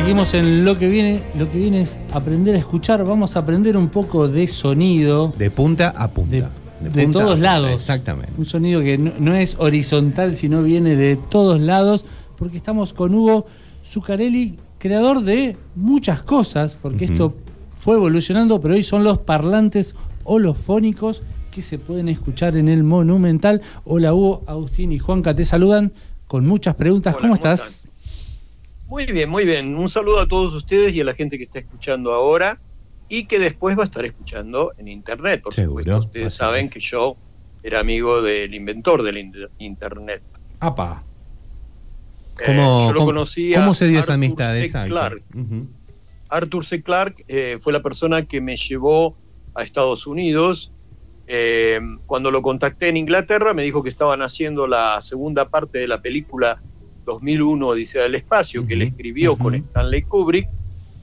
seguimos en lo que viene. Lo que viene es aprender a escuchar. Vamos a aprender un poco de sonido. De punta a punta. De, todos lados. Exactamente. Un sonido que no, es horizontal, sino viene de todos lados. Porque estamos con Hugo Zuccarelli, creador de muchas cosas. Porque esto fue evolucionando, pero hoy son los parlantes holofónicos que se pueden escuchar en el Monumental. Hola Hugo, Agustín y Juanca te saludan con muchas preguntas. ¿Cómo, estás? Muy bien, muy bien. Un saludo a todos ustedes y a la gente que está escuchando ahora y que después va a estar escuchando en Internet. Por supuesto, ustedes saben que yo era amigo del inventor del Internet. ¡Apa! Eh, ¿Cómo, yo lo conocía. ¿Cómo se dio esa amistad? C. Clark. Arthur C. Clarke eh, fue la persona que me llevó a Estados Unidos. Eh, cuando lo contacté en Inglaterra, me dijo que estaban haciendo la segunda parte de la película 2001 Odisea del Espacio, que él escribió con Stanley Kubrick.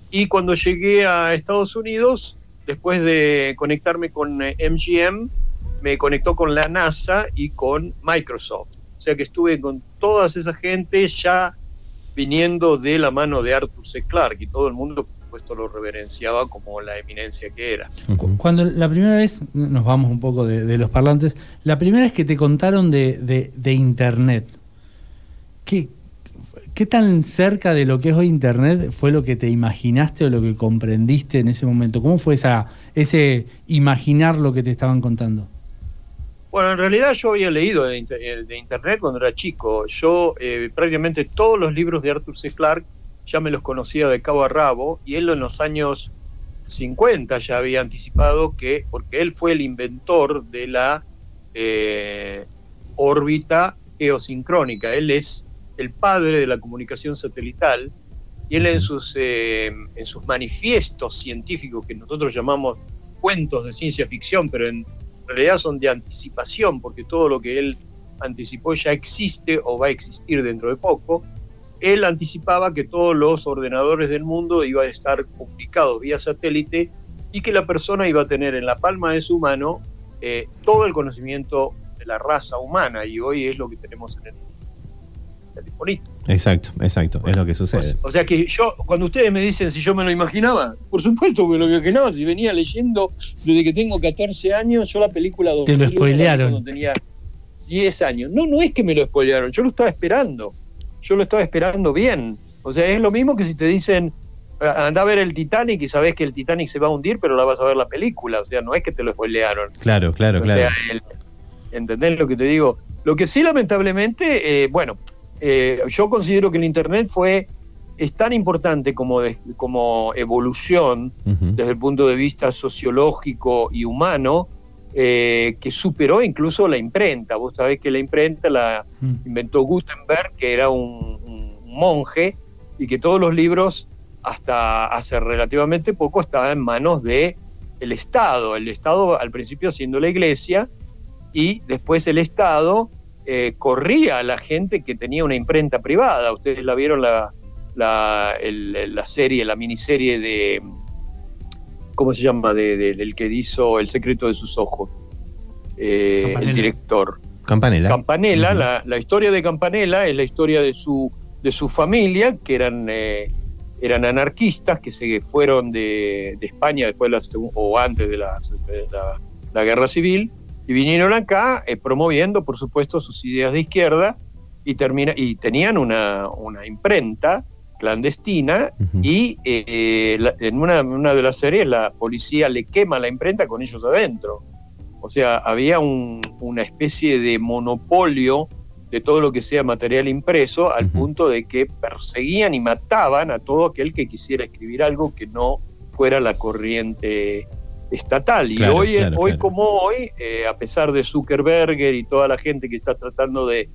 Y cuando llegué a Estados Unidos, después de conectarme con MGM, eh, me conectó con la NASA y con Microsoft. O sea que estuve con toda esa gente ya viniendo de la mano de Arthur C. Clarke y todo el mundo, por supuesto, lo reverenciaba como la eminencia que era. Cuando la primera vez, nos vamos un poco de, los parlantes, la primera vez que te contaron de, de Internet, ¿qué, ¿Qué tan cerca de lo que es hoy Internet fue lo que te imaginaste o lo que comprendiste en ese momento? ¿Cómo fue esa, ese imaginar lo que te estaban contando? Bueno, en realidad yo había leído de, Internet cuando era chico. Yo eh, prácticamente todos los libros de Arthur C. Clarke ya me los conocía de cabo a rabo y él en los años 50 ya había anticipado que, porque él fue el inventor de la eh, órbita geosincrónica, él es el padre de la comunicación satelital, y él en sus, eh, en sus manifiestos científicos, que nosotros llamamos cuentos de ciencia ficción, pero en realidad son de anticipación, porque todo lo que él anticipó ya existe o va a existir dentro de poco, él anticipaba que todos los ordenadores del mundo iban a estar comunicados vía satélite y que la persona iba a tener en la palma de su mano eh, todo el conocimiento de la raza humana, y hoy es lo que tenemos en el Exacto, exacto, es lo que sucede. O, sea que yo, cuando ustedes me dicen si yo me lo imaginaba, por supuesto que lo imaginaba, si venía leyendo desde que tengo 14 años, yo la película... Te lo spoilearon. Cuando tenía 10 años. No, no es que me lo spoilearon, yo lo estaba esperando. Yo lo estaba esperando bien. O sea, es lo mismo que si te dicen, anda a ver el Titanic y sabes que el Titanic se va a hundir, pero la vas a ver la película. O sea, no es que te lo spoilearon. Claro, claro, claro. Sea, ¿Entendés lo que te digo? Lo que sí, lamentablemente, eh, bueno, eh, yo considero que el Internet fue es tan importante como, como evolución desde el punto de vista sociológico y humano eh, que superó incluso la imprenta. Vos sabés que la imprenta la mm. inventó Gutenberg, que era un, monje, y que todos los libros hasta hace relativamente poco estaban en manos de el Estado. El Estado al principio siendo la Iglesia y después el Estado eh, corría a la gente que tenía una imprenta privada. Ustedes la vieron la, la, serie, la miniserie de, ¿cómo se llama? De, del que hizo El secreto de sus ojos, eh, el director. Campanella. Campanella, la, historia de Campanella es la historia de su, de su familia, que eran, eh, eran anarquistas, que se fueron de, España después de la, o antes de la, la guerra civil, y vinieron acá eh, promoviendo, por supuesto, sus ideas de izquierda y, termina, y tenían una, imprenta clandestina y eh, en una, una, de las series la policía le quema la imprenta con ellos adentro. O sea, había una especie de monopolio de todo lo que sea material impreso al punto de que perseguían y mataban a todo aquel que quisiera escribir algo que no fuera la corriente estatal. Y hoy, hoy como hoy, eh, a pesar de Zuckerberger y toda la gente que está tratando de,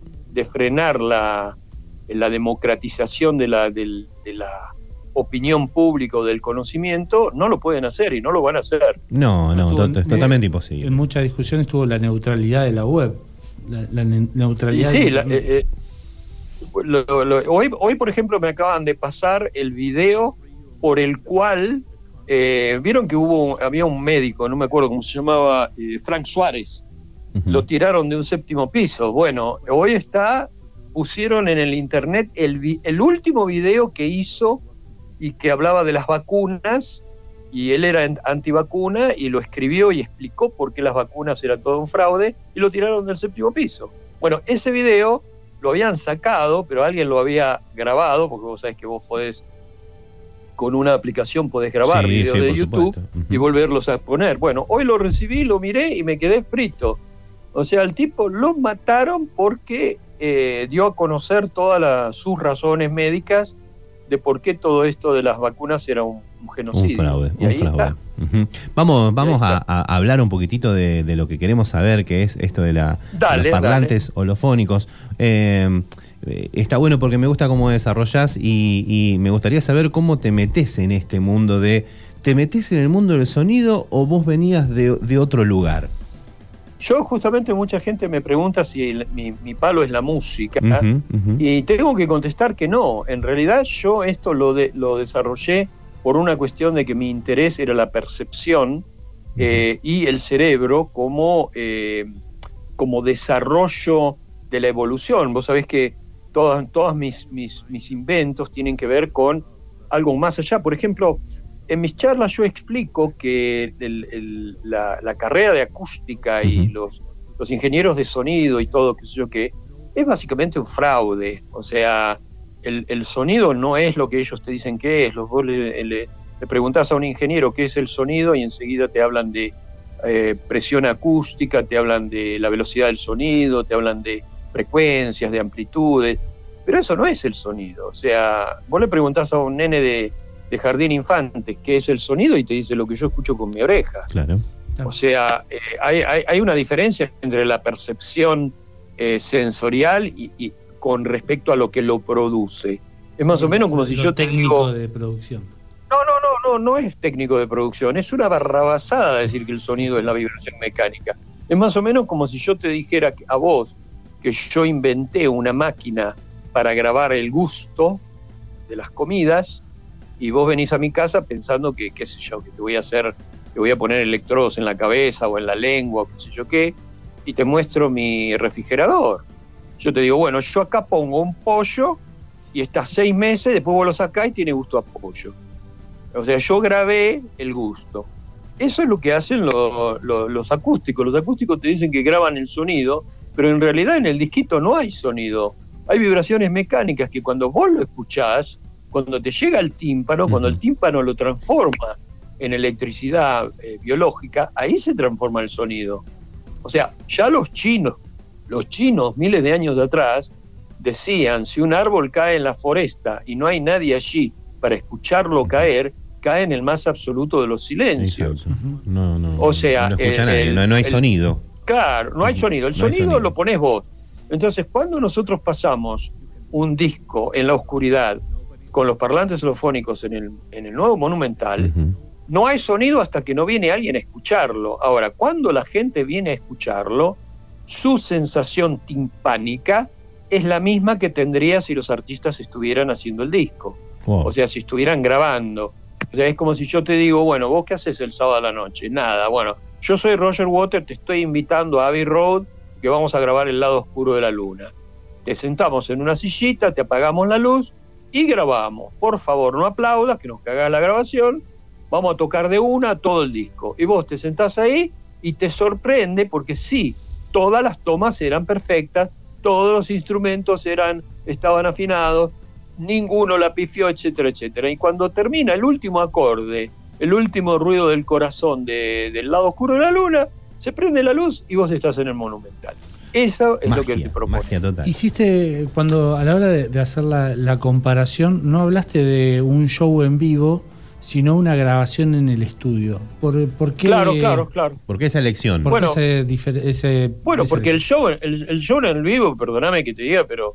frenar la, la democratización de la, de, la opinión pública o del conocimiento, no lo pueden hacer y no lo van a hacer. No, no, es totalmente imposible. En muchas discusiones estuvo la neutralidad de la web. La, neutralidad. sí, eh, eh, hoy, hoy, por ejemplo, me acaban de pasar el video por el cual eh, vieron que hubo había un médico, no me acuerdo cómo se llamaba, eh, Frank Suárez. Lo tiraron de un séptimo piso. Bueno, hoy está, pusieron en el internet el, el último video que hizo y que hablaba de las vacunas y él era antivacuna y lo escribió y explicó por qué las vacunas eran todo un fraude y lo tiraron del séptimo piso. Bueno, ese video lo habían sacado, pero alguien lo había grabado, porque vos sabés que vos podés, con una aplicación podés grabar videos de YouTube y volverlos a poner. Bueno, hoy lo recibí, lo miré y me quedé frito. O sea, el tipo lo mataron porque eh, dio a conocer todas sus razones médicas de por qué todo esto de las vacunas era un, genocidio. Un fraude, un fraude. Vamos, vamos a, hablar un poquitito de, lo que queremos saber, que es esto de, la, los parlantes holofónicos. Eh, está bueno porque me gusta cómo desarrollas y, me gustaría saber cómo te metes en este mundo de... ¿Te metes en el mundo del sonido o vos venías de otro lugar? Yo justamente mucha gente me pregunta si mi, palo es la música y tengo que contestar que no. En realidad yo esto lo, lo desarrollé por una cuestión de que mi interés era la percepción eh, y el cerebro como, eh, como desarrollo de la evolución. Vos sabés que todas, todas mis, mis, mis inventos tienen que ver con algo más allá. Por ejemplo, en mis charlas yo explico que la, carrera de acústica y los, los ingenieros de sonido y todo, qué sé yo qué, es básicamente un fraude. O sea, el, sonido no es lo que ellos te dicen que es. Los, vos le, le, preguntás a un ingeniero qué es el sonido y enseguida te hablan de eh, presión acústica, te hablan de la velocidad del sonido, te hablan de frecuencias, de amplitudes. Pero eso no es el sonido. O sea, vos le preguntás a un nene de de Jardín Infantes, que es el sonido, y te dice lo que yo escucho con mi oreja. Claro. O sea, eh, hay, una diferencia entre la percepción eh, sensorial y, con respecto a lo que lo produce. Es más o menos como si yo técnico de producción. No, no, no, no, no es técnico de producción. Es una barrabasada decir que el sonido es la vibración mecánica. Es más o menos como si yo te dijera a vos que yo inventé una máquina para grabar el gusto de las comidas y vos venís a mi casa pensando que, qué sé yo, que te voy a hacer, te voy a poner electrodos en la cabeza o en la lengua, o qué sé yo qué, y te muestro mi refrigerador. Yo te digo, bueno, yo acá pongo un pollo y está seis meses, después vos lo sacás y tiene gusto a pollo. O sea, yo grabé el gusto. Eso es lo que hacen los acústicos. Los acústicos te dicen que graban el sonido, pero en realidad en el disquito no hay sonido. Hay vibraciones mecánicas que cuando vos lo escuchás, cuando te llega al tímpano, cuando el tímpano lo transforma en electricidad eh, biológica, ahí se transforma el sonido. O sea, ya los chinos, los chinos miles de años de atrás, decían, si un árbol cae en la foresta y no hay nadie allí para escucharlo caer, cae en el más absoluto de los silencios. No, no, o sea, no, escucha nadie, no, hay sonido. Claro, no hay sonido. El sonido, lo pones vos. Entonces, cuando nosotros pasamos un disco en la oscuridad con los parlantes holofónicos en el, en el nuevo monumental, no hay sonido hasta que no viene alguien a escucharlo. Ahora, cuando la gente viene a escucharlo, su sensación timpánica es la misma que tendría si los artistas estuvieran haciendo el disco. O sea, si estuvieran grabando. O sea, es como si yo te digo, bueno, ¿vos qué haces el sábado a la noche? Nada, bueno, yo soy Roger Water, te estoy invitando a Abbey Road, que vamos a grabar el lado oscuro de la luna. Te sentamos en una sillita, te apagamos la luz y grabamos. Por favor, no aplaudas, que nos caga la grabación. Vamos a tocar de una todo el disco. Y vos te sentás ahí y te sorprende porque sí, todas las tomas eran perfectas, todos los instrumentos eran, estaban afinados, ninguno la pifió, etcétera, etcétera. Y cuando termina el último acorde, el último ruido del corazón del lado oscuro de la luna, se prende la luz y vos estás en el monumental. Eso es lo que te propone. Hiciste, cuando a la hora de, hacer la, comparación, no hablaste de un show en vivo, sino una grabación en el estudio. ¿Por, por qué, claro, claro, claro. ¿Por qué esa elección? bueno, bueno porque el show, el, show en el vivo, perdóname que te diga, pero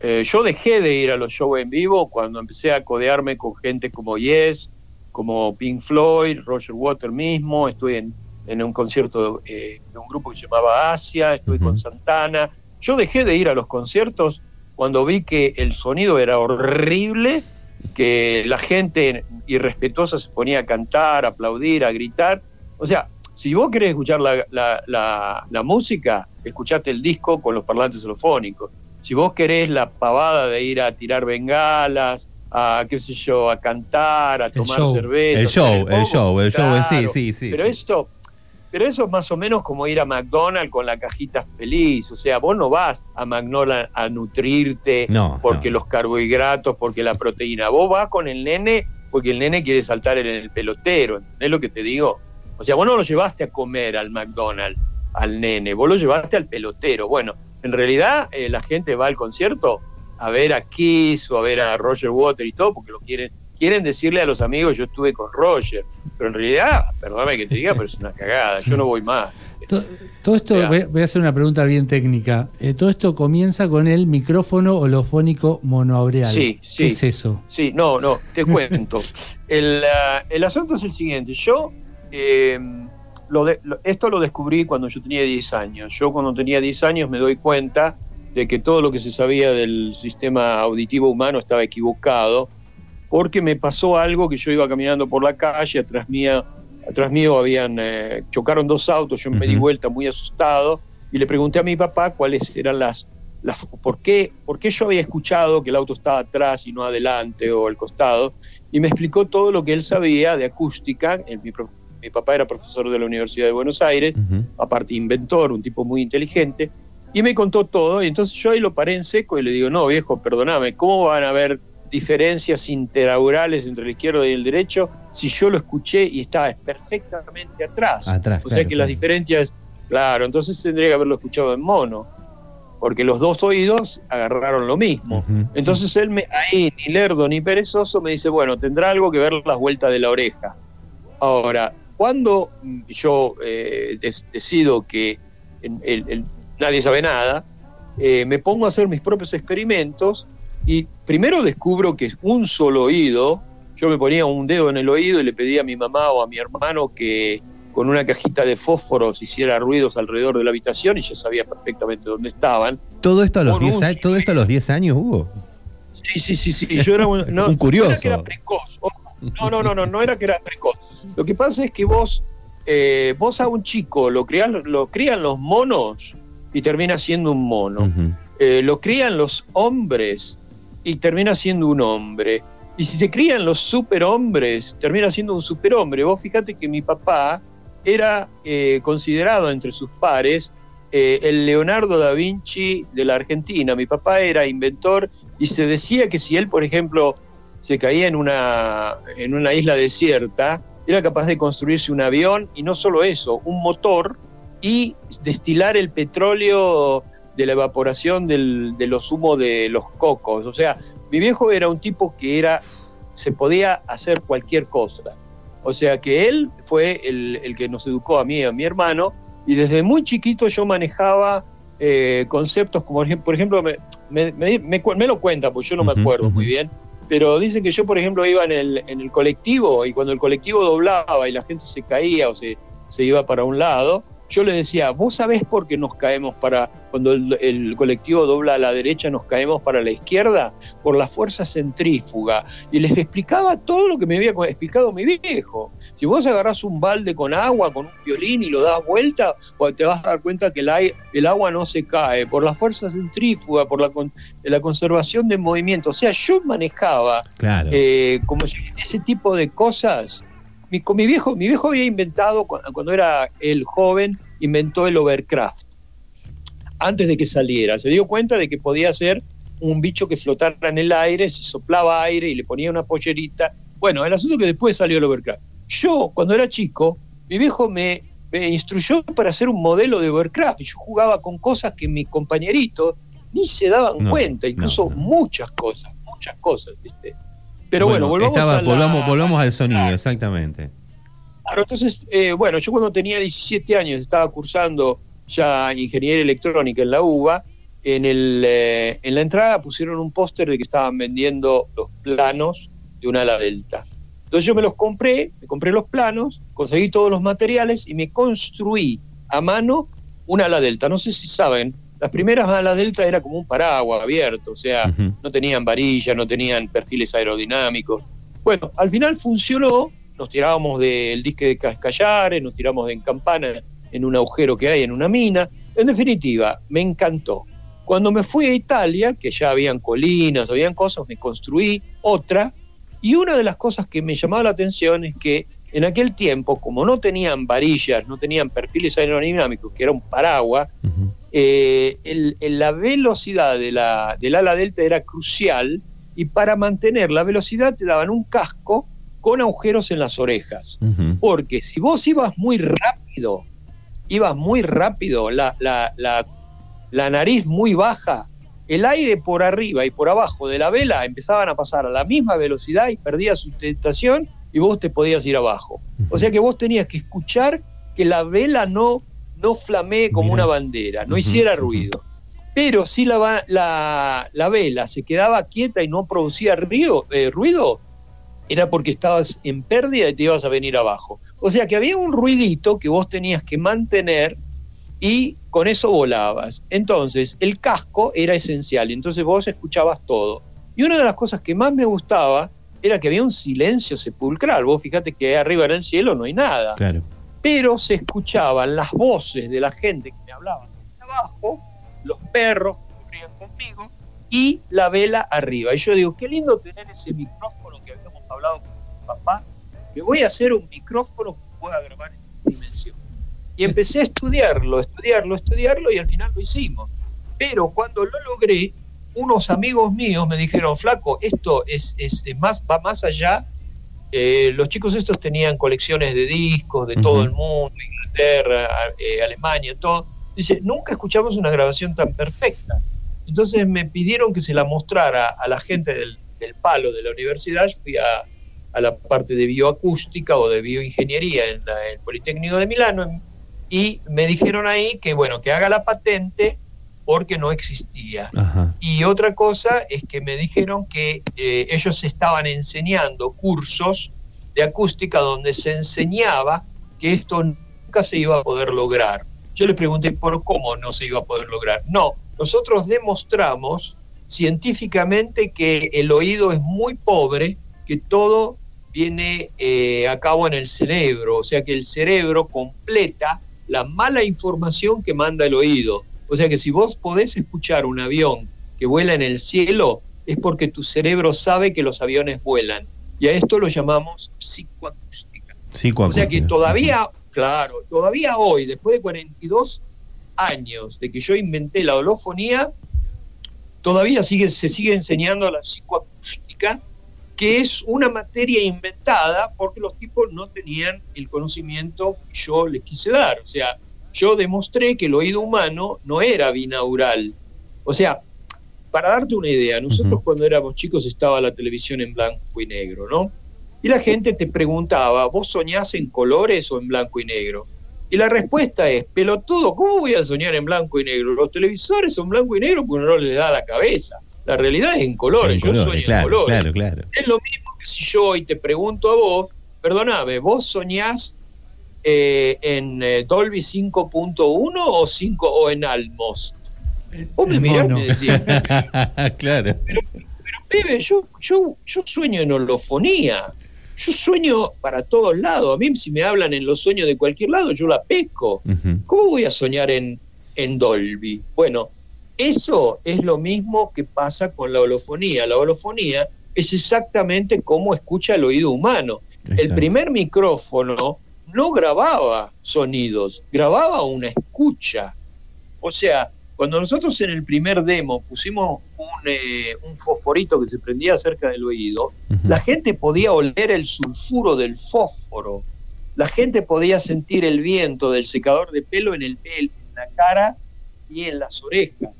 eh, yo dejé de ir a los shows en vivo cuando empecé a codearme con gente como Yes, como Pink Floyd, Roger Water mismo, estoy en en un concierto eh, de un grupo que se llamaba Asia, estuve con Santana. Yo dejé de ir a los conciertos cuando vi que el sonido era horrible, que la gente irrespetuosa se ponía a cantar, a aplaudir, a gritar. O sea, si vos querés escuchar la, la, la, música, escuchate el disco con los parlantes holofónicos. Si vos querés la pavada de ir a tirar bengalas, a qué sé yo, a cantar, a tomar cerveza. El show, el show, el show, sí, sí, sí. Pero esto, pero eso es más o menos como ir a McDonald's con la cajita feliz. O sea, vos no vas a McDonald's a nutrirte porque los carbohidratos, porque la proteína. Vos vas con el nene porque el nene quiere saltar en el pelotero. ¿Entendés lo que te digo? O sea, vos no lo llevaste a comer al McDonald's, al nene, vos lo llevaste al pelotero. Bueno, en realidad eh, la gente va al concierto a ver a Kiss o a ver a Roger Water y todo, porque lo quieren, quieren decirle a los amigos, yo estuve con Roger, pero en realidad, perdóname que te diga, pero es una cagada, yo no voy más. Todo, esto, voy a hacer una pregunta bien técnica. Eh, todo esto comienza con el micrófono holofónico monoaureal. Sí, sí. ¿Qué es eso? Sí, no, no, te cuento. el, ah, el, asunto es el siguiente. Yo, eh, lo esto lo descubrí cuando yo tenía 10 años. Yo cuando tenía 10 años me doy cuenta de que todo lo que se sabía del sistema auditivo humano estaba equivocado, porque me pasó algo que yo iba caminando por la calle, atrás mío, atrás mío habían, eh, chocaron dos autos, yo me di vuelta muy asustado y le pregunté a mi papá cuáles eran las, las por, qué, por qué yo había escuchado que el auto estaba atrás y no adelante o al costado, y me explicó todo lo que él sabía de acústica, mi, mi papá era profesor de la Universidad de Buenos Aires, aparte inventor, un tipo muy inteligente, y me contó todo, y entonces yo ahí lo paré en seco y le digo, no, viejo, perdóname, ¿cómo van a haber diferencias interaurales entre el izquierdo y el derecho si yo lo escuché y estaba perfectamente atrás? o sea que las diferencias, claro, entonces tendría que haberlo escuchado en mono, porque los dos oídos agarraron lo mismo. entonces él, me, ahí, ni lerdo ni perezoso, me dice, bueno, tendrá algo que ver las vueltas de la oreja. Ahora, cuando yo eh, decido que el, nadie sabe nada, eh, me pongo a hacer mis propios experimentos y primero descubro que es un solo oído, yo me ponía un dedo en el oído y le pedía a mi mamá o a mi hermano que con una cajita de fósforos hiciera ruidos alrededor de la habitación y yo sabía perfectamente dónde estaban. ¿Todo esto a los 10 años, ¿todo esto a los 10 años, Hugo? Sí, sí, sí, sí, yo era un, no, curioso. No era que era precoz, no, no, no, no, no era que era precoz. Lo que pasa es que vos, eh, vos a un chico lo, crían, lo crían los monos y termina siendo un mono. Eh, lo crían los hombres y termina siendo un hombre. Y si te crían los superhombres, termina siendo un superhombre. Vos fíjate que mi papá era eh, considerado entre sus pares eh, el Leonardo da Vinci de la Argentina. Mi papá era inventor y se decía que si él, por ejemplo, se caía en una, en una isla desierta, era capaz de construirse un avión y no solo eso, un motor y destilar el petróleo de la evaporación de los humos de los cocos. O sea, mi viejo era un tipo que era, se podía hacer cualquier cosa. O sea que él fue el, que nos educó a mí y a mi hermano, y desde muy chiquito yo manejaba eh, conceptos como, por ejemplo, me, me, lo cuenta, porque yo no me acuerdo muy bien, pero dicen que yo, por ejemplo, iba en el, en el colectivo y cuando el colectivo doblaba y la gente se caía o se, se iba para un lado, yo le decía, vos sabés por qué nos caemos para, cuando el, colectivo dobla a la derecha, nos caemos para la izquierda, por la fuerza centrífuga. Y les explicaba todo lo que me había explicado mi viejo. Si vos agarrás un balde con agua, con un violín y lo das vuelta, pues te vas a dar cuenta que el, agua no se cae, por la fuerza centrífuga, por la, la conservación de movimiento. O sea, yo manejaba eh, como ese tipo de cosas mi, mi, viejo, mi viejo había inventado, cuando era el joven, inventó el overcraft. Antes de que saliera, se dio cuenta de que podía ser un bicho que flotara en el aire, se soplaba aire y le ponía una pollerita. Bueno, el asunto es que después salió el overcraft. Yo, cuando era chico, mi viejo me, instruyó para hacer un modelo de overcraft yo jugaba con cosas que mis compañeritos ni se daban cuenta, incluso muchas cosas, muchas cosas. ¿viste? Pero bueno, volvamos, volvamos, al sonido, exactamente. Claro, entonces, eh, bueno, yo cuando tenía 17 años estaba cursando ya ingeniería electrónica en la UBA. En, el, eh, en la entrada pusieron un póster de que estaban vendiendo los planos de una ala delta. Entonces yo me los compré, me compré los planos, conseguí todos los materiales y me construí a mano una ala delta. No sé si saben, las primeras alas delta era como un paraguas abierto, o sea, no tenían varilla, no tenían perfiles aerodinámicos. Bueno, al final funcionó, nos tirábamos del dique de Cascallares, nos tiramos en campana en un agujero que hay en una mina. En definitiva, me encantó. Cuando me fui a Italia, que ya habían colinas, habían cosas, me construí otra, y una de las cosas que me llamaba la atención es que en aquel tiempo, como no tenían varillas, no tenían perfiles aerodinámicos, que era un paraguas, eh, la velocidad de la, del ala delta era crucial y para mantener la velocidad te daban un casco con agujeros en las orejas. Porque si vos ibas muy rápido, ibas muy rápido, la, la, la, la nariz muy baja, el aire por arriba y por abajo de la vela empezaban a pasar a la misma velocidad y perdía sustentación y vos te podías ir abajo. O sea que vos tenías que escuchar que la vela no, no flamee como una bandera, no hiciera ruido. Pero si la, la, la, vela se quedaba quieta y no producía ruido, eh, ruido, era porque estabas en pérdida y te ibas a venir abajo. O sea que había un ruidito que vos tenías que mantener y con eso volabas. Entonces, el casco era esencial, entonces vos escuchabas todo. Y una de las cosas que más me gustaba era que había un silencio sepulcral. Vos fíjate que arriba en el cielo no hay nada. Claro. Pero se escuchaban las voces de la gente que me hablaban abajo, los perros que corrían conmigo y la vela arriba. Y yo digo, qué lindo tener ese micrófono que habíamos hablado con mi papá. Me voy a hacer un micrófono que pueda grabar en esta dimensión. Y empecé a estudiarlo, estudiarlo, estudiarlo y al final lo hicimos. Pero cuando lo logré, unos amigos míos me dijeron, flaco, esto es, es, más, va más allá. Eh, los chicos estos tenían colecciones de discos de todo el mundo, Inglaterra, eh, Alemania, todo. Dice, nunca escuchamos una grabación tan perfecta. Entonces me pidieron que se la mostrara a la gente del, palo de la universidad. Fui a, a, la parte de bioacústica o de bioingeniería en, el Politécnico de Milano y me dijeron ahí que, bueno, que haga la patente porque no existía. Y otra cosa es que me dijeron que eh, ellos estaban enseñando cursos de acústica donde se enseñaba que esto nunca se iba a poder lograr. Yo les pregunté por cómo no se iba a poder lograr. No, nosotros demostramos científicamente que el oído es muy pobre, que todo viene eh, a cabo en el cerebro, o sea que el cerebro completa la mala información que manda el oído. O sea que si vos podés escuchar un avión que vuela en el cielo, es porque tu cerebro sabe que los aviones vuelan. Y a esto lo llamamos psicoacústica. O sea que todavía, claro, todavía hoy, después de 42 años de que yo inventé la holofonía, todavía sigue, se sigue enseñando la psicoacústica, que es una materia inventada porque los tipos no tenían el conocimiento que yo les quise dar. O sea, yo demostré que el oído humano no era binaural. O sea, para darte una idea, nosotros cuando éramos chicos estaba la televisión en blanco y negro, ¿no? Y la gente te preguntaba, ¿vos soñás en colores o en blanco y negro? Y la respuesta es, pelotudo, ¿cómo voy a soñar en blanco y negro? Los televisores son blanco y negro porque no les da la cabeza. La realidad es en colores, yo sueño en colores. Claro, claro. Es lo mismo que si yo hoy te pregunto a vos, perdóname, ¿vos soñás eh, en eh, Dolby 5.1 o 5 o en Almos? Vos me mirás y me decís. claro. Pero, pero yo, yo, yo sueño en holofonía. Yo sueño para todos lados. A mí, si me hablan en los sueños de cualquier lado, yo la pesco. ¿Cómo voy a soñar en, en Dolby? Bueno, eso es lo mismo que pasa con la holofonía. La holofonía es exactamente como escucha el oído humano. El primer micrófono no grababa sonidos, grababa una escucha. O sea, cuando nosotros en el primer demo pusimos un, eh, fosforito que se prendía cerca del oído, la gente podía oler el sulfuro del fósforo, la gente podía sentir el viento del secador de pelo en, el, en la cara y en las orejas.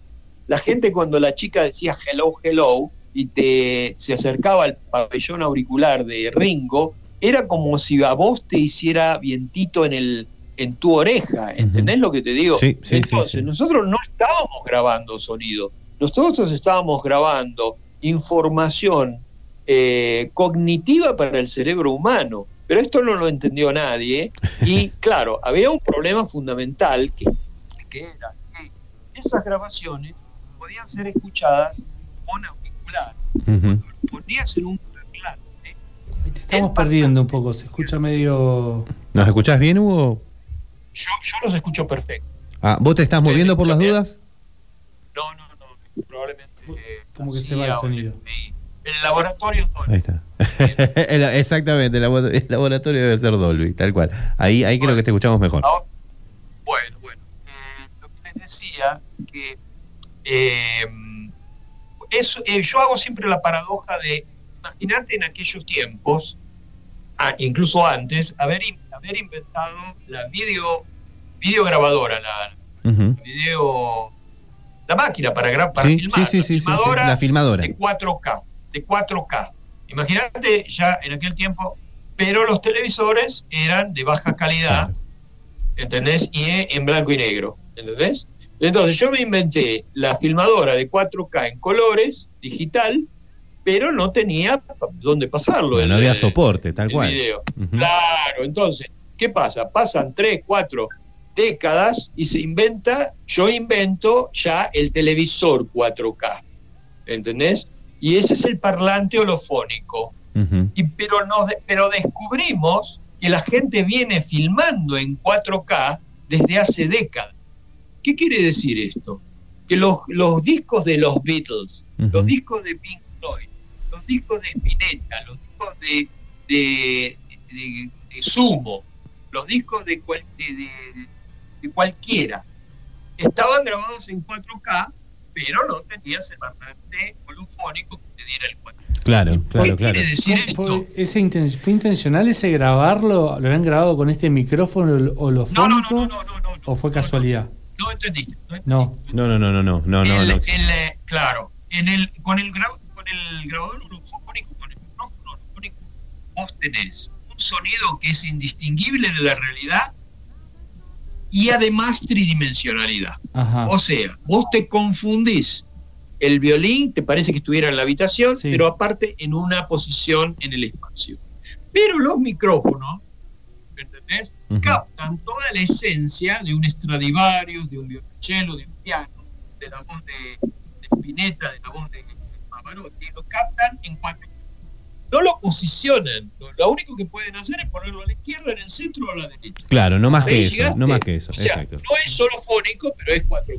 La gente cuando la chica decía hello, hello, y te, se acercaba al pabellón auricular de Ringo, era como si a vos te hiciera vientito en el en tu oreja, ¿entendés lo que te digo? Sí, sí, Entonces, nosotros no estábamos grabando sonido, nosotros estábamos grabando información eh, cognitiva para el cerebro humano, pero esto no lo entendió nadie. Y claro, había un problema fundamental que, que era que esas grabaciones podían ser escuchadas con auricular. Ponías en un estamos perdiendo un poco, se escucha medio. ¿Nos escuchás bien, Hugo? Yo, yo los escucho perfecto. Ah, ¿Vos te estás moviendo por las dudas? No, no, no. Como que se va el sonido. En el laboratorio Ahí está. Exactamente, el laboratorio debe ser Dolby, tal cual. Ahí, ahí creo que te escuchamos mejor. bueno, bueno. Eh, lo que les decía, que eh, eh, yo hago siempre la paradoja de, imaginarte en aquellos tiempos, incluso antes, haber, haber inventado la video, videograbadora, la, video, la máquina para, para filmar, la, filmadora la filmadora de 4K de 4K. Imagínate ya en aquel tiempo, pero los televisores eran de baja calidad, ¿entendés? Y en blanco y negro, ¿entendés? Entonces yo me inventé la filmadora de 4K en colores, digital, pero no tenía dónde pasarlo. no había soporte, tal cual. Claro, entonces, ¿qué pasa? Pasan 3, 4 décadas y se inventa, yo invento ya el televisor 4K, ¿entendés? y ese es el parlante holofónico. y, pero, nos, pero descubrimos que la gente viene filmando en 4K desde hace décadas. ¿Qué quiere decir esto? Que los, los discos de los Beatles, los discos de Pink Floyd, discos de Spinetta, los discos de, de, de, de Sumo, los discos de, cual, de, cualquiera, estaban grabados en 4K, pero no tenías el parlante polifónico que te diera el 4K. Claro, claro, claro. Decir esto? ¿Ese inten ¿Fue intencional ese grabarlo? ¿Lo habían grabado con este micrófono o lo no, no, no, no, no, ¿O fue casualidad? No, no entendiste. No, no, no, no, no, no, no. El, el, claro, en el, con, el con el grabador tenés un sonido que es indistinguible de la realidad y además tridimensionalidad. O sea, vos te confundís el violín, te parece que estuviera en la habitación, pero aparte en una posición en el espacio. Pero los micrófonos, ¿entendés? Captan toda la esencia de un Stradivarius, de un violonchelo, de un piano, de la voz de, de Spinetta, de la voz de Pavarotti, lo captan en cuanto no lo posicionan. Lo único que pueden hacer es ponerlo a la izquierda, en el centro o a la derecha. Claro, no más que eso, no más que eso. No es solo fónico, pero es cuatro.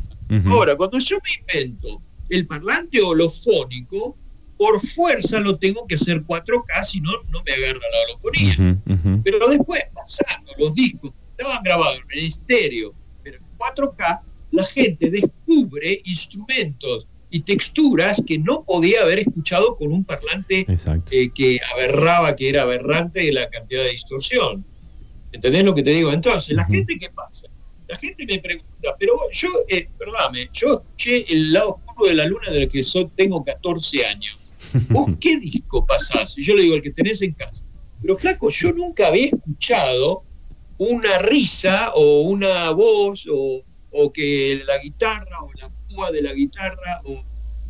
Ahora, cuando yo me invento el parlante holofónico, por fuerza lo tengo que hacer 4K, si no, no me agarra la holofonía. Pero después, pasando los discos, estaban grabados en el estéreo, pero en 4K, la gente descubre instrumentos y texturas que no podía haber escuchado con un parlante eh, que aberraba, que era aberrante de la cantidad de distorsión. ¿Entendés lo que te digo? Entonces, ¿la gente qué pasa? La gente me pregunta, pero yo, eh, perdóname, yo escuché El lado oscuro de la luna del que soy, tengo 14 años. ¿Vos qué disco pasás? Y yo le digo, el que tenés en casa. Pero flaco, yo nunca había escuchado una risa o una voz o, o que la guitarra o la de la guitarra, o,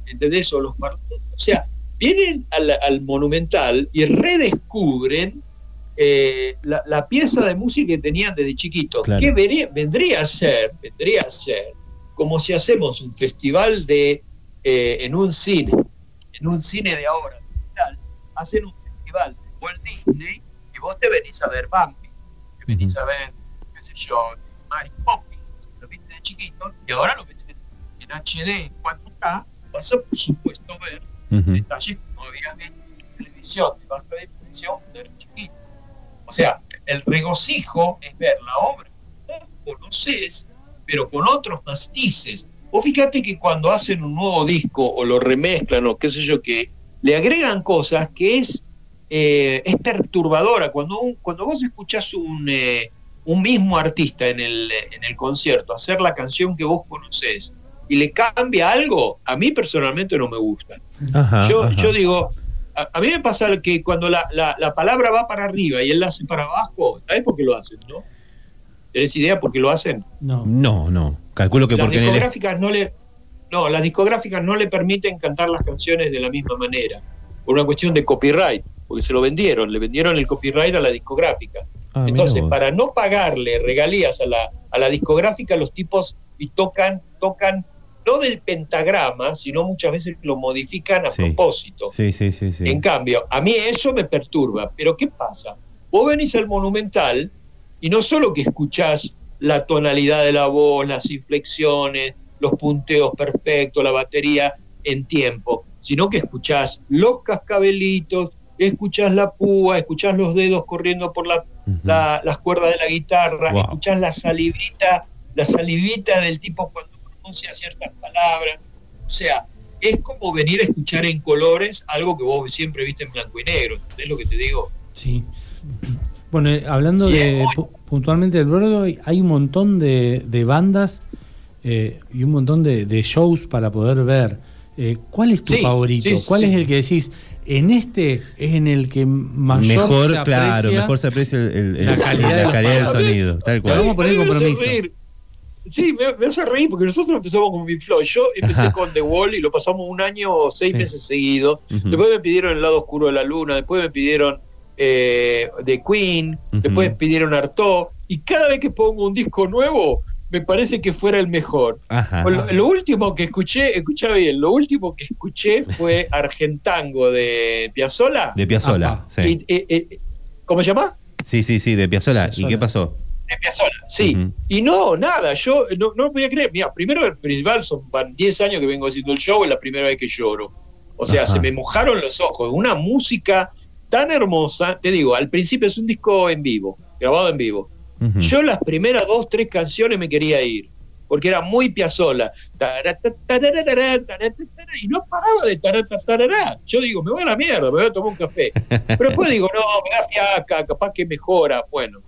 ¿entendés? O, los o sea, vienen al, Monumental y redescubren eh, la, pieza de música que tenían desde chiquito. que vendría a ser? Vendría a ser como si hacemos un festival de eh, en un cine, en un cine de ahora, hacen un festival de Walt Disney y vos te venís a ver Bambi, te venís a ver, qué sé yo, Mary Poppins, lo viste de chiquito y ahora lo ves en HD, en 4K, vas a por supuesto ver detalles que no había en televisión de baja definición de chiquito. O sea, el regocijo es ver la obra que conoces, pero con otros matices. O fíjate que cuando hacen un nuevo disco o lo remezclan o qué sé yo qué, le agregan cosas que es, eh, es perturbadora. Cuando, cuando vos escuchás un, eh, un mismo artista en el, en el concierto hacer la canción que vos conocés y le cambia algo, a mí personalmente no me gusta. yo, yo digo, a, mí me pasa que cuando la, la, palabra va para arriba y él la hace para abajo, ¿sabes por qué lo hacen, no? ¿Tenés idea por qué lo hacen? No, no, no. Calculo que las porque discográficas no le no, las discográficas no le permiten cantar las canciones de la misma manera, por una cuestión de copyright, porque se lo vendieron, le vendieron el copyright a la discográfica. Ah, Entonces, para no pagarle regalías a la, a la discográfica, los tipos y tocan, tocan no del pentagrama, sino muchas veces lo modifican a propósito. Sí, sí, sí, sí. En cambio, a mí eso me perturba. Pero ¿qué pasa? Vos venís al monumental y no solo que escuchás la tonalidad de la voz, las inflexiones, los punteos perfectos, la batería en tiempo, sino que escuchás los cascabelitos, escuchás la púa, escuchás los dedos corriendo por la, las cuerdas de la guitarra, escuchás la salivita, la salivita del tipo cuando pronuncia ciertas palabras. O sea, es como venir a escuchar en colores algo que vos siempre viste en blanco y negro. ¿Es lo que te digo? Sí. Bueno, eh, hablando de puntualmente del Broadway, hay un montón de, bandas eh, y un montón de, shows para poder ver. Eh, ¿Cuál es tu favorito? ¿Cuál es el que decís? En este es en el que mayor mejor, se aprecia claro, mejor se aprecia la calidad, del sonido. Tal cual. Vamos a poner compromiso. Sí, me, me, hace reír porque nosotros empezamos con Big Floyd. Yo empecé con The Wall y lo pasamos un año o seis meses seguidos. Después me pidieron El lado oscuro de la luna. Después me pidieron eh, The Queen. Después me pidieron Artaud. Y cada vez que pongo un disco nuevo, me parece que fuera el mejor. Lo, último que escuché, escucha bien, lo último que escuché fue Argentango de Piazzola. De Piazzola, sí. Eh, eh, ¿Cómo se llama? Sí, sí, sí, de Piazzola. ¿Y qué pasó? De Piazzola, sí. Y no, nada, yo no, no podía creer. Mira, primero el principal, son 10 años que vengo haciendo el show, es la primera vez que lloro. O sea, se me mojaron los ojos. Una música tan hermosa. Te digo, al principio es un disco en vivo, grabado en vivo. Yo las primeras dos, tres canciones me quería ir, porque era muy piazola. Y no paraba de tarará. Yo digo, me voy a la mierda, me voy a tomar un café. Pero después digo, no, me da fiaca, capaz que mejora. Bueno,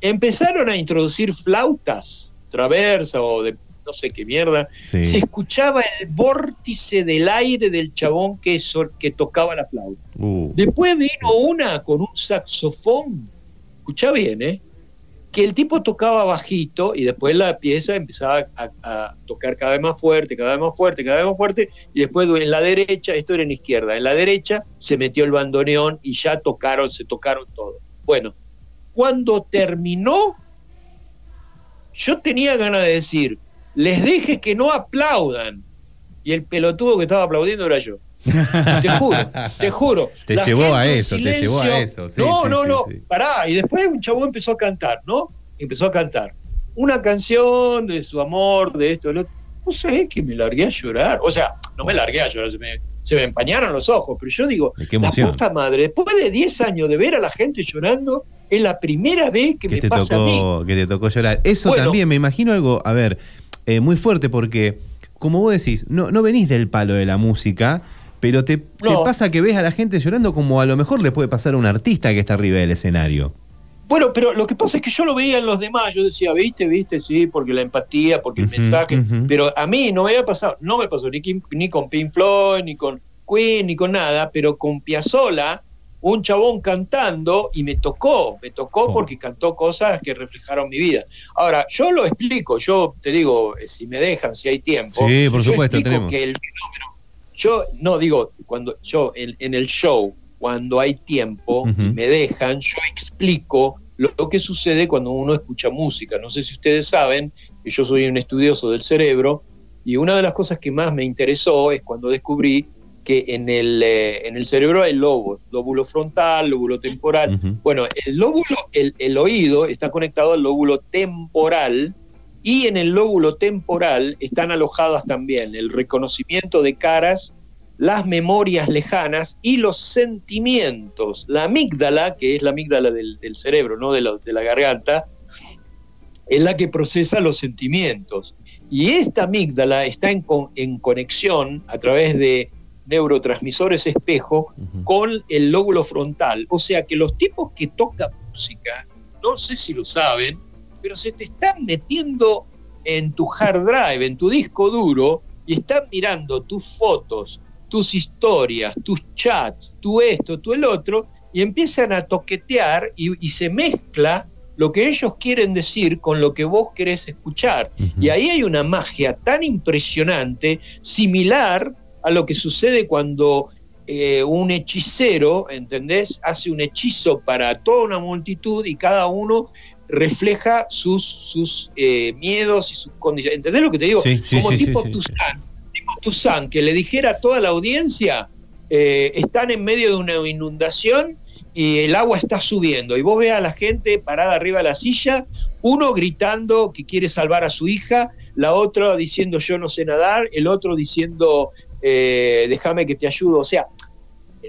empezaron a introducir flautas, traversa o de no sé qué mierda. Se escuchaba el vórtice del aire del chabón que, que tocaba la flauta. Uh. Después vino una con un saxofón. Escucha bien, ¿eh? que el tipo tocaba bajito y después la pieza empezaba a, tocar cada vez más fuerte, cada vez más fuerte, cada vez más fuerte, y después en la derecha, esto era en izquierda, en la derecha se metió el bandoneón y ya tocaron, se tocaron todo. Bueno, cuando terminó, yo tenía ganas de decir, les deje que no aplaudan. Y el pelotudo que estaba aplaudiendo era yo. Te juro, te juro. Te llevó a eso, te llevó a eso. no, no, no, pará. Y después un chabón empezó a cantar, ¿no? Empezó a cantar. Una canción de su amor, de esto, de lo otro. No sé, que me largué a llorar. O sea, no me largué a llorar, se me, se me empañaron los ojos. Pero yo digo, la puta madre, después de 10 años de ver a la gente llorando, es la primera vez que, me pasa a mí. Que te tocó llorar. Eso también, me imagino algo, a ver, eh, muy fuerte porque, como vos decís, no, no venís del palo de la música pero te, pasa que ves a la gente llorando como a lo mejor le puede pasar a un artista que está arriba del escenario. Bueno, pero lo que pasa es que yo lo veía en los demás, yo decía, viste, viste, sí, porque la empatía, porque el mensaje, pero a mí no me había pasado, no me pasó ni, ni con Pink Floyd, ni con Queen, ni con nada, pero con Piazzolla, un chabón cantando y me tocó, me tocó oh. porque cantó cosas que reflejaron mi vida. Ahora, yo lo explico, yo te digo, eh, si me dejan, si hay tiempo. Sí, por supuesto, tenemos. Que el fenómeno yo no digo, cuando yo en, el show, cuando hay tiempo y me dejan, yo explico lo, que sucede cuando uno escucha música. No sé si ustedes saben que yo soy un estudioso del cerebro y una de las cosas que más me interesó es cuando descubrí que en el, eh, en el cerebro hay lóbulos, lóbulo frontal, lóbulo temporal. Bueno, el lóbulo, el, el, oído está conectado al lóbulo temporal y en el lóbulo temporal están alojadas también el reconocimiento de caras, las memorias lejanas y los sentimientos. La amígdala, que es la amígdala del, cerebro, no de, de la garganta, es la que procesa los sentimientos. Y esta amígdala está en, en conexión a través de neurotransmisores espejo con el lóbulo frontal. O sea que los tipos que tocan música, no sé si lo saben, pero se te están metiendo en tu hard drive, en tu disco duro, y están mirando tus fotos, tus historias, tus chats, tu esto, tu el otro, y empiezan a toquetear y, se mezcla lo que ellos quieren decir con lo que vos querés escuchar. Y ahí hay una magia tan impresionante, similar a lo que sucede cuando eh, un hechicero, ¿entendés? Hace un hechizo para toda una multitud y cada uno refleja sus, sus eh, miedos y sus condiciones. ¿Entendés lo que te digo? Como tipo Tuzán, Tuzán, que le dijera a toda la audiencia, eh, están en medio de una inundación y el agua está subiendo. Y vos ves a la gente parada arriba de la silla, uno gritando que quiere salvar a su hija, la otra diciendo yo no sé nadar, el otro diciendo eh, déjame que te ayudo. O sea,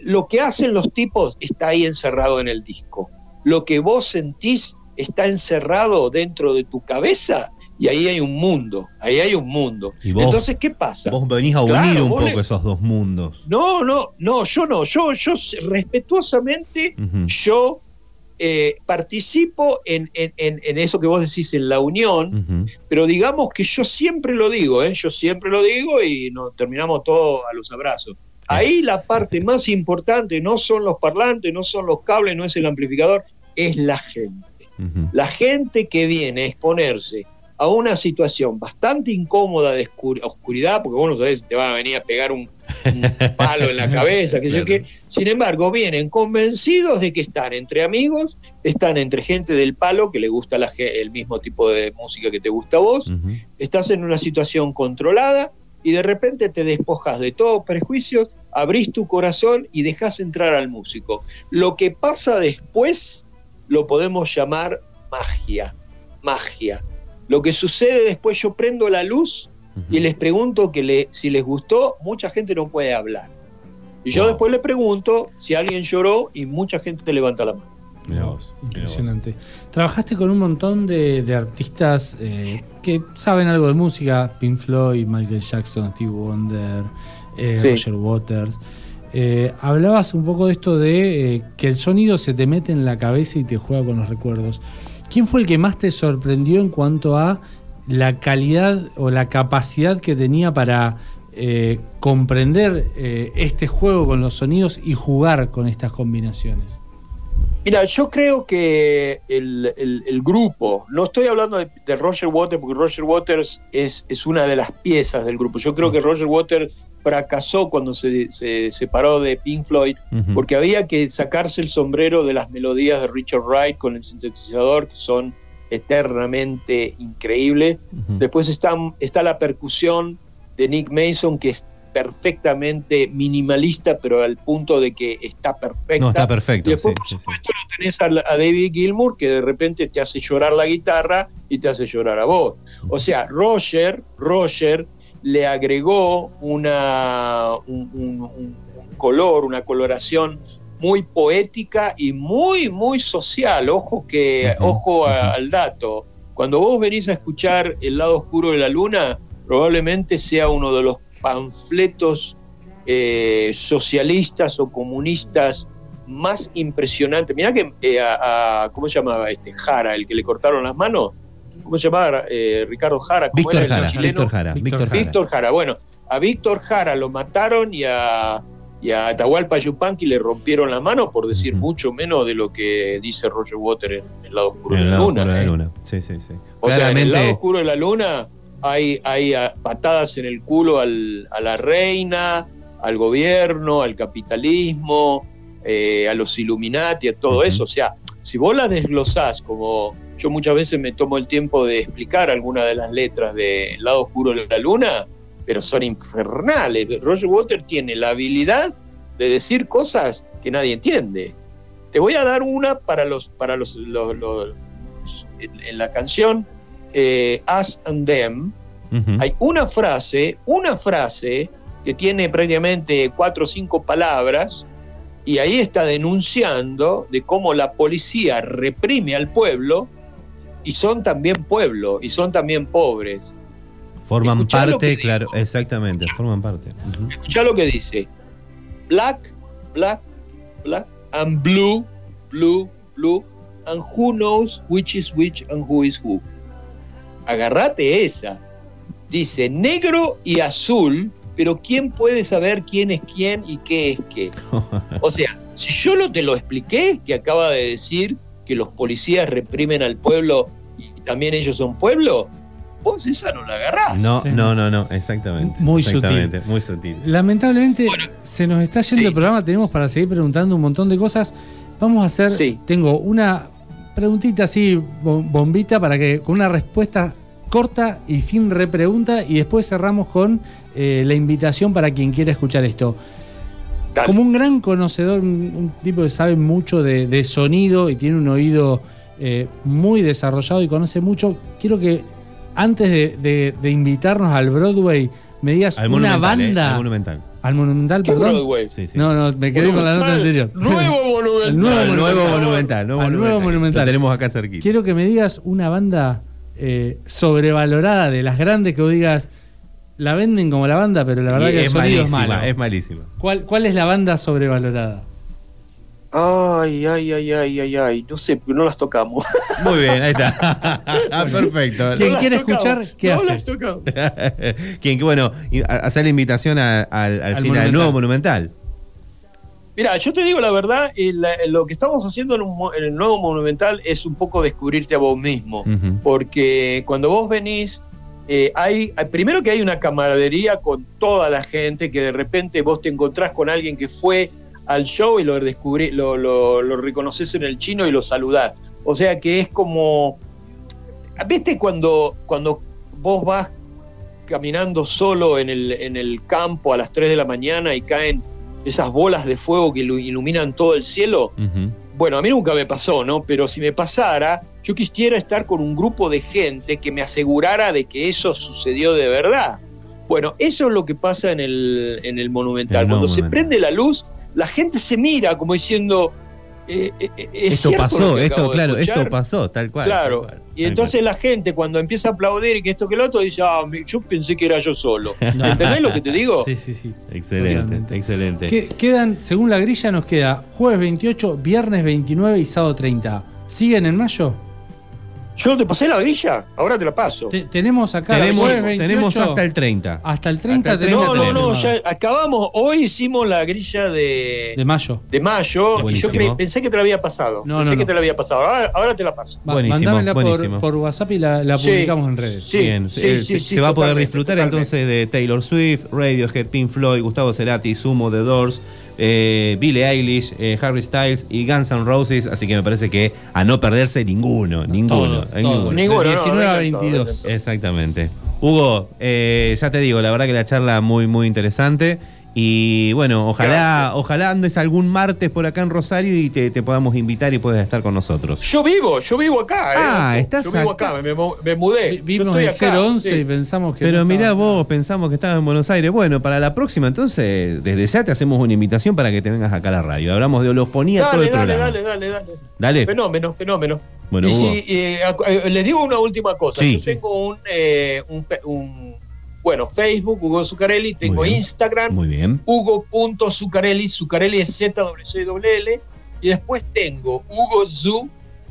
lo que hacen los tipos está ahí encerrado en el disco. Lo que vos sentís está encerrado dentro de tu cabeza y ahí hay un mundo, ahí hay un mundo. Entonces, ¿qué pasa? Vos venís a unir un poco esos dos mundos. No, no, no, yo no, yo, yo respetuosamente, yo eh, participo en, eso que vos decís, en la unión, pero digamos que yo siempre lo digo, ¿eh? yo siempre lo digo y nos terminamos todo a los abrazos. Ahí la parte más importante no son los parlantes, no son los cables, no es el amplificador, es la gente. La gente que viene a exponerse a una situación bastante incómoda de oscuridad, porque vos no sabés si te van a venir a pegar un, palo en la cabeza, que yo qué. Sin embargo, vienen convencidos de que están entre amigos, están entre gente del palo que le gusta el mismo tipo de música que te gusta a vos, estás en una situación controlada y de repente te despojas de todo prejuicios, abrís tu corazón y dejas entrar al músico. Lo que pasa después lo podemos llamar magia, magia lo que sucede después, yo prendo la luz y les pregunto que le, si les gustó, mucha gente no puede hablar. Y yo después le pregunto si alguien lloró y mucha gente te levanta la mano. Impresionante. Trabajaste con un montón de, artistas eh, que saben algo de música: Pink Floyd, Michael Jackson, Steve Wonder, eh, Roger Waters. Eh, hablabas un poco de esto de que el sonido se te mete en la cabeza y te juega con los recuerdos. ¿Quién fue el que más te sorprendió en cuanto a la calidad o la capacidad que tenía para eh, comprender eh, este juego con los sonidos y jugar con estas combinaciones? Mira, yo creo que el, grupo, no estoy hablando de, Roger Waters, porque Roger Waters es, es, una de las piezas del grupo. Yo creo que Roger Waters fracasó cuando se, separó de Pink Floyd, porque había que sacarse el sombrero de las melodías de Richard Wright con el sintetizador, que son eternamente increíbles. Después está, está la percusión de Nick Mason, que es perfectamente minimalista, pero al punto de que está perfecta. No, está perfecto. Y después, por supuesto, lo tenés a, a, David Gilmour, que de repente te hace llorar la guitarra y te hace llorar a vos. O sea, Roger, Roger le agregó una, un, color, una coloración muy poética y muy, muy social. Ojo, que, ojo al dato. Cuando vos venís a escuchar El lado oscuro de la luna, probablemente sea uno de los panfletos eh, socialistas o comunistas más impresionantes. Mirá que eh, a, ¿cómo se llamaba este? Jara, el que le cortaron las manos ¿cómo se llamaba? Eh, Ricardo Jara, ¿cómo Víctor era el chileno? Víctor Jara, Víctor, Jara. Bueno, a Víctor Jara lo mataron y a, y a Atahualpa Yupanqui le rompieron la mano por decir mucho menos de lo que dice Roger Water en El lado oscuro de la luna. De la luna. Sí, sí, sí. O sea, en El lado oscuro de la luna hay, hay ah, patadas en el culo al, a la reina, al gobierno, al capitalismo, eh, a los Illuminati, a todo eso. O sea, si vos la desglosás como yo muchas veces me tomo el tiempo de explicar algunas de las letras de El lado oscuro de la luna, pero son infernales. Roger Waters tiene la habilidad de decir cosas que nadie entiende. Te voy a dar una para los, para los, en, la canción eh, Us and Them. Hay una frase, una frase que tiene prácticamente cuatro o cinco palabras, y ahí está denunciando de cómo la policía reprime al pueblo y son también pueblo, y son también pobres. Forman parte, claro, exactamente, forman parte. Escucha lo que dice. Black, black, black, and blue, blue, blue, and who knows which is which and who is who. Agarrate esa. Dice negro y azul, pero ¿quién puede saber quién es quién y qué es qué? O sea, si yo lo te lo expliqué, que acaba de decir que los policías reprimen al pueblo y también ellos son pueblo, vos esa no la agarrás. No, no, no, no, exactamente. Muy sutil. Muy sutil. Lamentablemente se nos está yendo el programa, tenemos para seguir preguntando un montón de cosas. Vamos a hacer, tengo una preguntita así, bombita, para que con una respuesta corta y sin repregunta, y después cerramos con eh, la invitación para quien quiera escuchar esto. Como un gran conocedor, un, tipo que sabe mucho de, sonido y tiene un oído eh, muy desarrollado y conoce mucho, quiero que antes de, invitarnos al Broadway me digas una ¿eh? banda Al Monumental, perdón. Broadway? No, no, me quedé con la nota anterior. Nuevo Monumental. El nuevo, nuevo Monumental. Nuevo Al nuevo Monumental. Lo tenemos acá cerquita. Quiero que me digas una banda eh, sobrevalorada de las grandes que vos digas, la venden como la banda, pero la verdad que el es sonido malísima, es malo. es malísima. ¿Cuál, ¿Cuál es la banda sobrevalorada? Ay, ay, ay, ay, ay, ay. No sé, porque no las tocamos. Muy bien, ahí está. Ah, Perfecto. ¿Quién No quiere escuchar? ¿Qué no hace? las tocamos. Quien que bueno, hacer la invitación a- al, al Al cine del nuevo Monumental. Mira, yo te digo la verdad, el- lo que estamos haciendo en, un mo- en el nuevo Monumental es un poco descubrirte a vos mismo. Porque cuando vos venís, eh, hay, primero que hay una camaradería con toda la gente, que de repente vos te encontrás con alguien que fue al show y lo descubrí, lo, lo, reconoces en el chino y lo saludás. O sea que es como, ¿viste cuando, cuando vos vas caminando solo en el, en el campo a las 3 de la mañana y caen esas bolas de fuego que ilu- iluminan todo el cielo? Bueno, a mí nunca me pasó, ¿no? Pero si me pasara, yo quisiera estar con un grupo de gente que me asegurara de que eso sucedió de verdad. Bueno, eso es lo que pasa en el, en el Monumental. El Cuando se prende la luz, la gente se mira como diciendo... eh, eh, eh, ¿es Esto pasó, esto, claro, esto pasó, tal cual. Claro, tal cual, y entonces la gente cuando empieza a aplaudir y que esto que lo otro dice, ah, yo pensé que era yo solo. ¿Entendés lo que te digo? Sí, sí, sí. Excelente, Totalmente. excelente. Que- quedan, según la grilla, nos queda jueves 28, viernes 29 y sábado 30. ¿Siguen en mayo? Yo te pasé la grilla, ahora te la paso. Te- tenemos acá Tenemos, jueves 28, tenemos hasta el 30. hasta el 30 hasta el tenemos No, no, no, ya acabamos, hoy hicimos la grilla de, de mayo. de mayo y Buenísimo. yo cre- pensé que te la había pasado. No, pensé no, que no. te la había pasado. Ahora, ahora te la paso. Va, Buenísimo, mandámela por- buenísimo. Por, WhatsApp y la, la Sí, publicamos en redes. sí, Bien, sí, eh, sí, se, sí, se va a poder disfrutar totalmente. entonces de Taylor Swift, Radiohead, Pink Floyd, Gustavo Cerati, Sumo, The Doors, eh, Billie Eilish, eh, Harry Styles y Guns N' Roses, así que me parece que a no perderse ninguno, ninguno, Todo, eh, todo. ninguno. Ninguno, De no, 19 a vengan todos, 22. vengan todos. Exactamente. Hugo, eh, ya te digo, la verdad que la charla muy, muy interesante. Y bueno, ojalá, Gracias. ojalá andes algún martes por acá en Rosario y te, te podamos invitar y puedas estar con nosotros. Yo vivo, yo vivo acá. Ah, eh. estás Yo vivo acá. acá, me, mudé. Vimos el acá, 011 sí. y pensamos que. Pero no mirá estaba- vos, pensamos que estabas en Buenos Aires. Bueno, para la próxima, entonces, desde ya te hacemos una invitación para que te vengas acá a la radio. Hablamos de holofonía todo Dale, el dale, programa. dale, dale, dale. Dale. Fenómeno, fenómeno. Bueno, y Hugo. si, eh, eh, les digo una última cosa. Sí. Yo tengo un, eh, un, un- bueno, Facebook, Hugo Zucarelli, tengo Muy bien. Instagram, Muy bien. Hugo.Zucarelli, Zucarelli es Z-W-C-W-L, y después tengo Hugo Zu,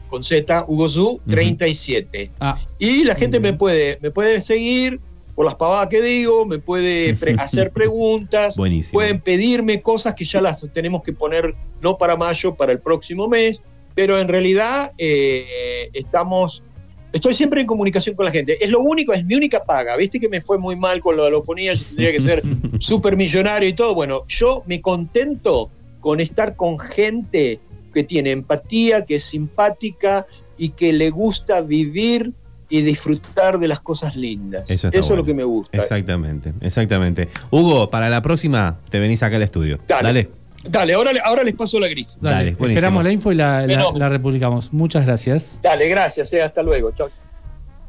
con Z, Hugo Zu, 37. Ah, Y la gente me puede, me puede seguir por las pavadas que digo, me puede pre- hacer preguntas, Buenísimo. pueden pedirme cosas que ya las tenemos que poner no para mayo, para el próximo mes, pero en realidad eh, estamos, estoy siempre en comunicación con la gente. Es lo único, es mi única paga. Viste que me fue muy mal con la alofonía, yo tendría que ser súper millonario y todo. Bueno, yo me contento con estar con gente que tiene empatía, que es simpática y que le gusta vivir y disfrutar de las cosas lindas. Eso es lo que me gusta. Exactamente, exactamente. Hugo, para la próxima te venís acá al estudio. Dale. Dale. Dale, ahora, ahora les paso la gris. dale. Dale, buenísimo. Esperamos la info y la, la- Fenómeno. la republicamos. Muchas gracias. Dale, gracias, eh, hasta luego. Chau.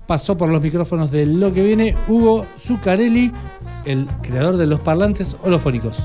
Pasó por los micrófonos de lo que viene Hugo Zucarelli, el creador de los parlantes holofónicos.